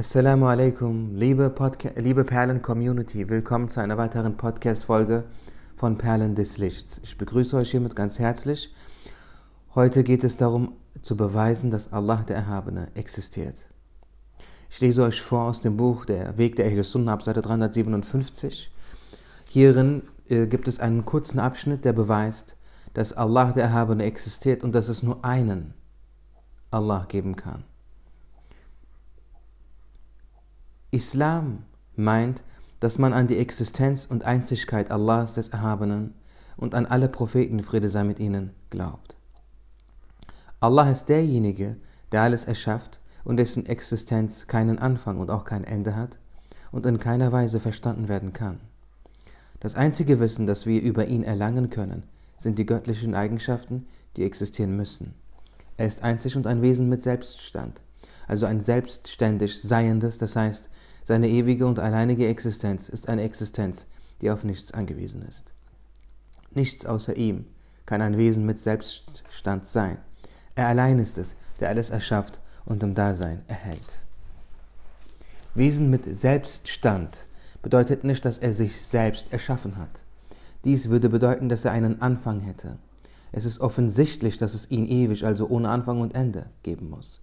Assalamu alaikum, liebe, liebe Perlen-Community, willkommen zu einer weiteren Podcast-Folge von Perlen des Lichts. Ich begrüße euch hiermit ganz herzlich. Heute geht es darum, zu beweisen, dass Allah der Erhabene existiert. Ich lese euch vor aus dem Buch Der Weg der Ahl Sunnah ab Seite 357. Hierin äh, gibt es einen kurzen Abschnitt, der beweist, dass Allah der Erhabene existiert und dass es nur einen Allah geben kann. Islam meint, dass man an die Existenz und Einzigkeit Allahs des Erhabenen und an alle Propheten, Friede sei mit ihnen, glaubt. Allah ist derjenige, der alles erschafft und dessen Existenz keinen Anfang und auch kein Ende hat und in keiner Weise verstanden werden kann. Das einzige Wissen, das wir über ihn erlangen können, sind die göttlichen Eigenschaften, die existieren müssen. Er ist einzig und ein Wesen mit Selbststand, also ein selbstständig Seiendes, das heißt, seine ewige und alleinige Existenz ist eine Existenz, die auf nichts angewiesen ist. Nichts außer ihm kann ein Wesen mit Selbststand sein. Er allein ist es, der alles erschafft und im Dasein erhält. Wesen mit Selbststand bedeutet nicht, dass er sich selbst erschaffen hat. Dies würde bedeuten, dass er einen Anfang hätte. Es ist offensichtlich, dass es ihn ewig, also ohne Anfang und Ende, geben muss.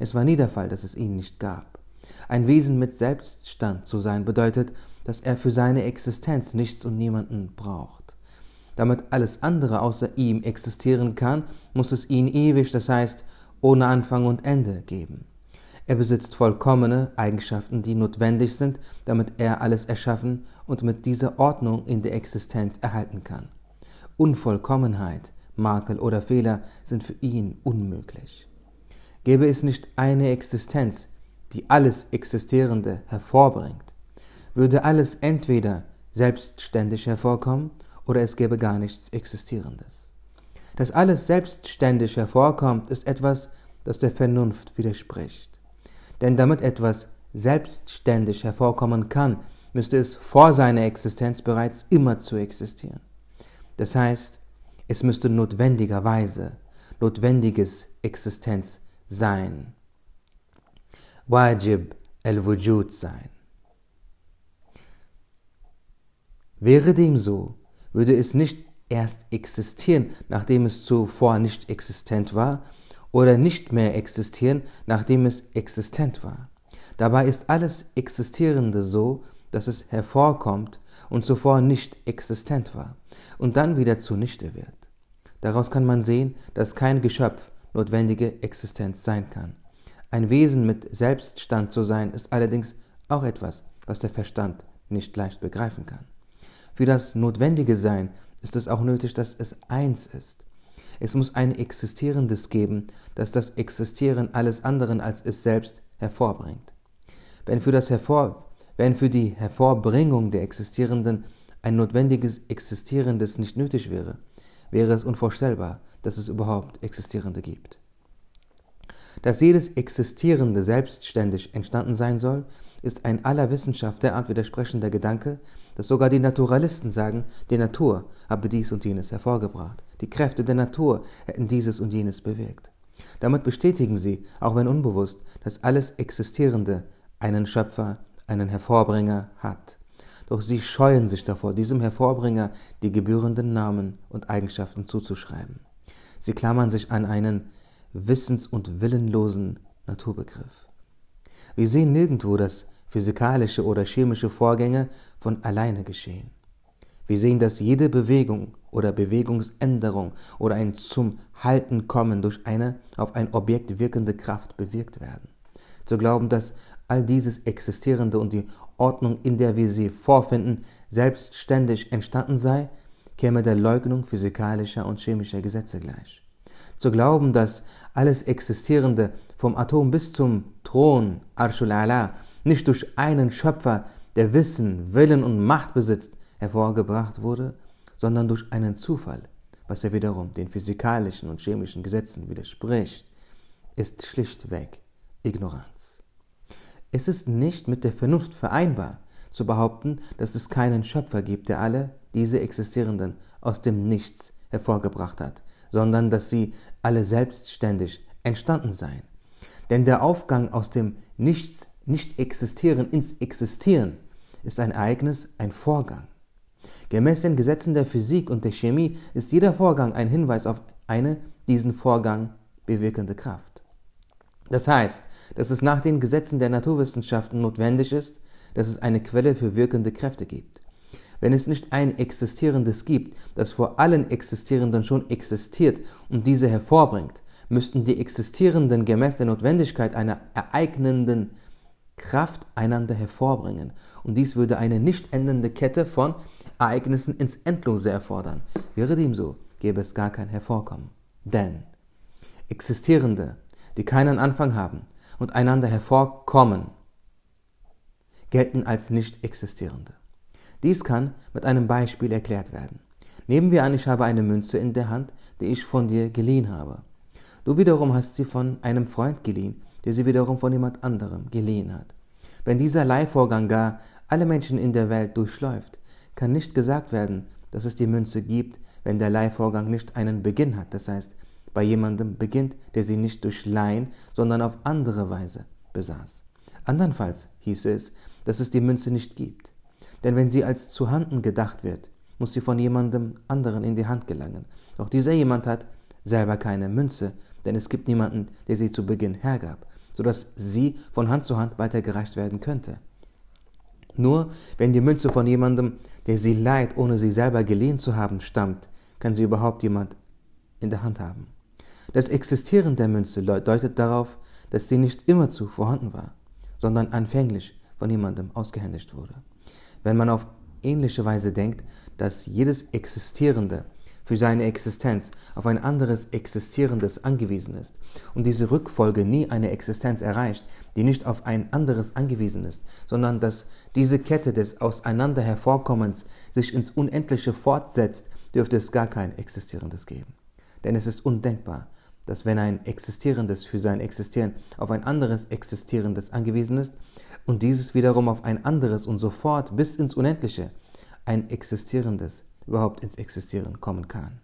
Es war nie der Fall, dass es ihn nicht gab. Ein Wesen mit Selbststand zu sein bedeutet, dass er für seine Existenz nichts und niemanden braucht. Damit alles andere außer ihm existieren kann, muss es ihn ewig, das heißt ohne Anfang und Ende geben. Er besitzt vollkommene Eigenschaften, die notwendig sind, damit er alles erschaffen und mit dieser Ordnung in der Existenz erhalten kann. Unvollkommenheit, Makel oder Fehler sind für ihn unmöglich. Gäbe es nicht eine Existenz, die alles Existierende hervorbringt, würde alles entweder selbstständig hervorkommen oder es gäbe gar nichts Existierendes. Dass alles selbstständig hervorkommt, ist etwas, das der Vernunft widerspricht. Denn damit etwas selbstständig hervorkommen kann, müsste es vor seiner Existenz bereits immer zu existieren. Das heißt, es müsste notwendigerweise notwendiges Existenz sein. Wajib al-Wujud sein. Wäre dem so, würde es nicht erst existieren, nachdem es zuvor nicht existent war, oder nicht mehr existieren, nachdem es existent war. Dabei ist alles Existierende so, dass es hervorkommt und zuvor nicht existent war und dann wieder zunichte wird. Daraus kann man sehen, dass kein Geschöpf notwendige Existenz sein kann. Ein Wesen mit Selbststand zu sein, ist allerdings auch etwas, was der Verstand nicht leicht begreifen kann. Für das notwendige Sein ist es auch nötig, dass es eins ist. Es muss ein Existierendes geben, das das Existieren alles anderen als es selbst hervorbringt. Wenn für, das Hervor, wenn für die Hervorbringung der Existierenden ein notwendiges Existierendes nicht nötig wäre, wäre es unvorstellbar, dass es überhaupt Existierende gibt. Dass jedes Existierende selbstständig entstanden sein soll, ist ein aller Wissenschaft derart widersprechender Gedanke, dass sogar die Naturalisten sagen, die Natur habe dies und jenes hervorgebracht, die Kräfte der Natur hätten dieses und jenes bewirkt. Damit bestätigen sie, auch wenn unbewusst, dass alles Existierende einen Schöpfer, einen Hervorbringer hat. Doch sie scheuen sich davor, diesem Hervorbringer die gebührenden Namen und Eigenschaften zuzuschreiben. Sie klammern sich an einen wissens- und willenlosen Naturbegriff. Wir sehen nirgendwo, dass physikalische oder chemische Vorgänge von alleine geschehen. Wir sehen, dass jede Bewegung oder Bewegungsänderung oder ein zum Halten kommen durch eine auf ein Objekt wirkende Kraft bewirkt werden. Zu glauben, dass all dieses Existierende und die Ordnung, in der wir sie vorfinden, selbstständig entstanden sei, käme der Leugnung physikalischer und chemischer Gesetze gleich. Zu glauben, dass alles Existierende vom Atom bis zum Thron, Arshul Ala, nicht durch einen Schöpfer, der Wissen, Willen und Macht besitzt, hervorgebracht wurde, sondern durch einen Zufall, was ja wiederum den physikalischen und chemischen Gesetzen widerspricht, ist schlichtweg Ignoranz. Es ist nicht mit der Vernunft vereinbar, zu behaupten, dass es keinen Schöpfer gibt, der alle diese Existierenden aus dem Nichts hervorgebracht hat, sondern dass sie alle selbstständig entstanden seien. Denn der Aufgang aus dem Nichts Nicht-Existieren ins Existieren ist ein Ereignis, ein Vorgang. Gemäß den Gesetzen der Physik und der Chemie ist jeder Vorgang ein Hinweis auf eine diesen Vorgang bewirkende Kraft. Das heißt, dass es nach den Gesetzen der Naturwissenschaften notwendig ist, dass es eine Quelle für wirkende Kräfte gibt. Wenn es nicht ein Existierendes gibt, das vor allen Existierenden schon existiert und diese hervorbringt, müssten die Existierenden gemäß der Notwendigkeit einer ereignenden Kraft einander hervorbringen. Und dies würde eine nicht endende Kette von Ereignissen ins Endlose erfordern. Wäre dem so, gäbe es gar kein Hervorkommen. Denn Existierende, die keinen Anfang haben und einander hervorkommen, gelten als nicht existierende. Dies kann mit einem Beispiel erklärt werden. Nehmen wir an, ich habe eine Münze in der Hand, die ich von dir geliehen habe. Du wiederum hast sie von einem Freund geliehen, der sie wiederum von jemand anderem geliehen hat. Wenn dieser Leihvorgang gar alle Menschen in der Welt durchläuft, kann nicht gesagt werden, dass es die Münze gibt, wenn der Leihvorgang nicht einen Beginn hat, das heißt, bei jemandem beginnt, der sie nicht durch Leihen, sondern auf andere Weise besaß. Andernfalls hieße es, dass es die Münze nicht gibt. Denn wenn sie als zu Handen gedacht wird, muss sie von jemandem anderen in die Hand gelangen. Doch dieser jemand hat selber keine Münze, denn es gibt niemanden, der sie zu Beginn hergab, sodass sie von Hand zu Hand weitergereicht werden könnte. Nur wenn die Münze von jemandem, der sie leiht, ohne sie selber geliehen zu haben, stammt, kann sie überhaupt jemand in der Hand haben. Das Existieren der Münze deutet darauf, dass sie nicht immerzu vorhanden war, sondern anfänglich von jemandem ausgehändigt wurde. Wenn man auf ähnliche Weise denkt, dass jedes Existierende für seine Existenz auf ein anderes Existierendes angewiesen ist und diese Rückfolge nie eine Existenz erreicht, die nicht auf ein anderes angewiesen ist, sondern dass diese Kette des Auseinander hervorkommens sich ins Unendliche fortsetzt, dürfte es gar kein Existierendes geben. Denn es ist undenkbar, dass wenn ein Existierendes für sein Existieren auf ein anderes Existierendes angewiesen ist und dieses wiederum auf ein anderes und sofort bis ins Unendliche ein Existierendes überhaupt ins Existieren kommen kann.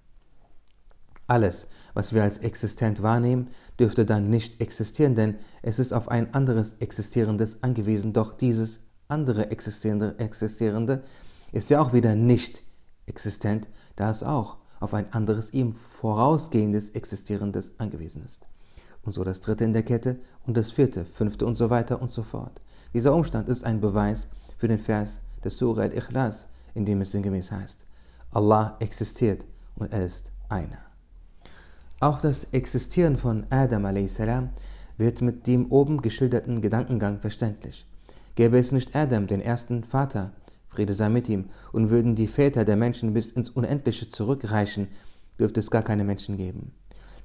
Alles, was wir als existent wahrnehmen, dürfte dann nicht existieren, denn es ist auf ein anderes Existierendes angewiesen, doch dieses andere Existierende, Existierende ist ja auch wieder nicht existent, da es auch auf ein anderes ihm vorausgehendes Existierendes angewiesen ist. Und so das dritte in der Kette und das vierte, fünfte und so weiter und so fort. Dieser Umstand ist ein Beweis für den Vers des Surah al-Ikhlas, in dem es sinngemäß heißt, Allah existiert und er ist einer. Auch das Existieren von Adam a.s. wird mit dem oben geschilderten Gedankengang verständlich. Gäbe es nicht Adam, den ersten Vater, Friede sei mit ihm, und würden die Väter der Menschen bis ins Unendliche zurückreichen, dürfte es gar keine Menschen geben.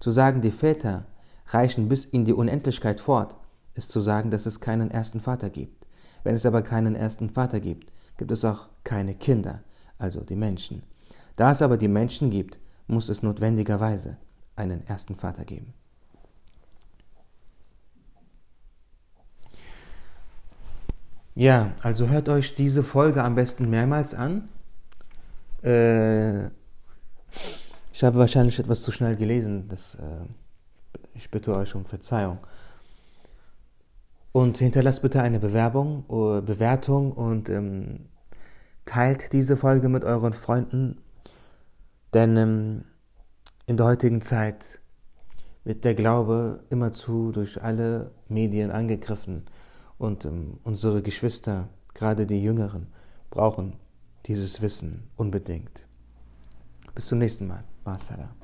Zu sagen, die Väter reichen bis in die Unendlichkeit fort, ist zu sagen, dass es keinen ersten Vater gibt. Wenn es aber keinen ersten Vater gibt, gibt es auch keine Kinder, also die Menschen. Da es aber die Menschen gibt, muss es notwendigerweise einen ersten Vater geben. Ja, also hört euch diese Folge am besten mehrmals an. Äh, ich habe wahrscheinlich etwas zu schnell gelesen. Das, äh, ich bitte euch um Verzeihung. Und hinterlasst bitte eine Bewerbung, äh, Bewertung und ähm, teilt diese Folge mit euren Freunden, denn ähm, in der heutigen Zeit wird der Glaube immerzu durch alle Medien angegriffen. Und ähm, unsere Geschwister, gerade die Jüngeren, brauchen dieses Wissen unbedingt. Bis zum nächsten Mal. Masala.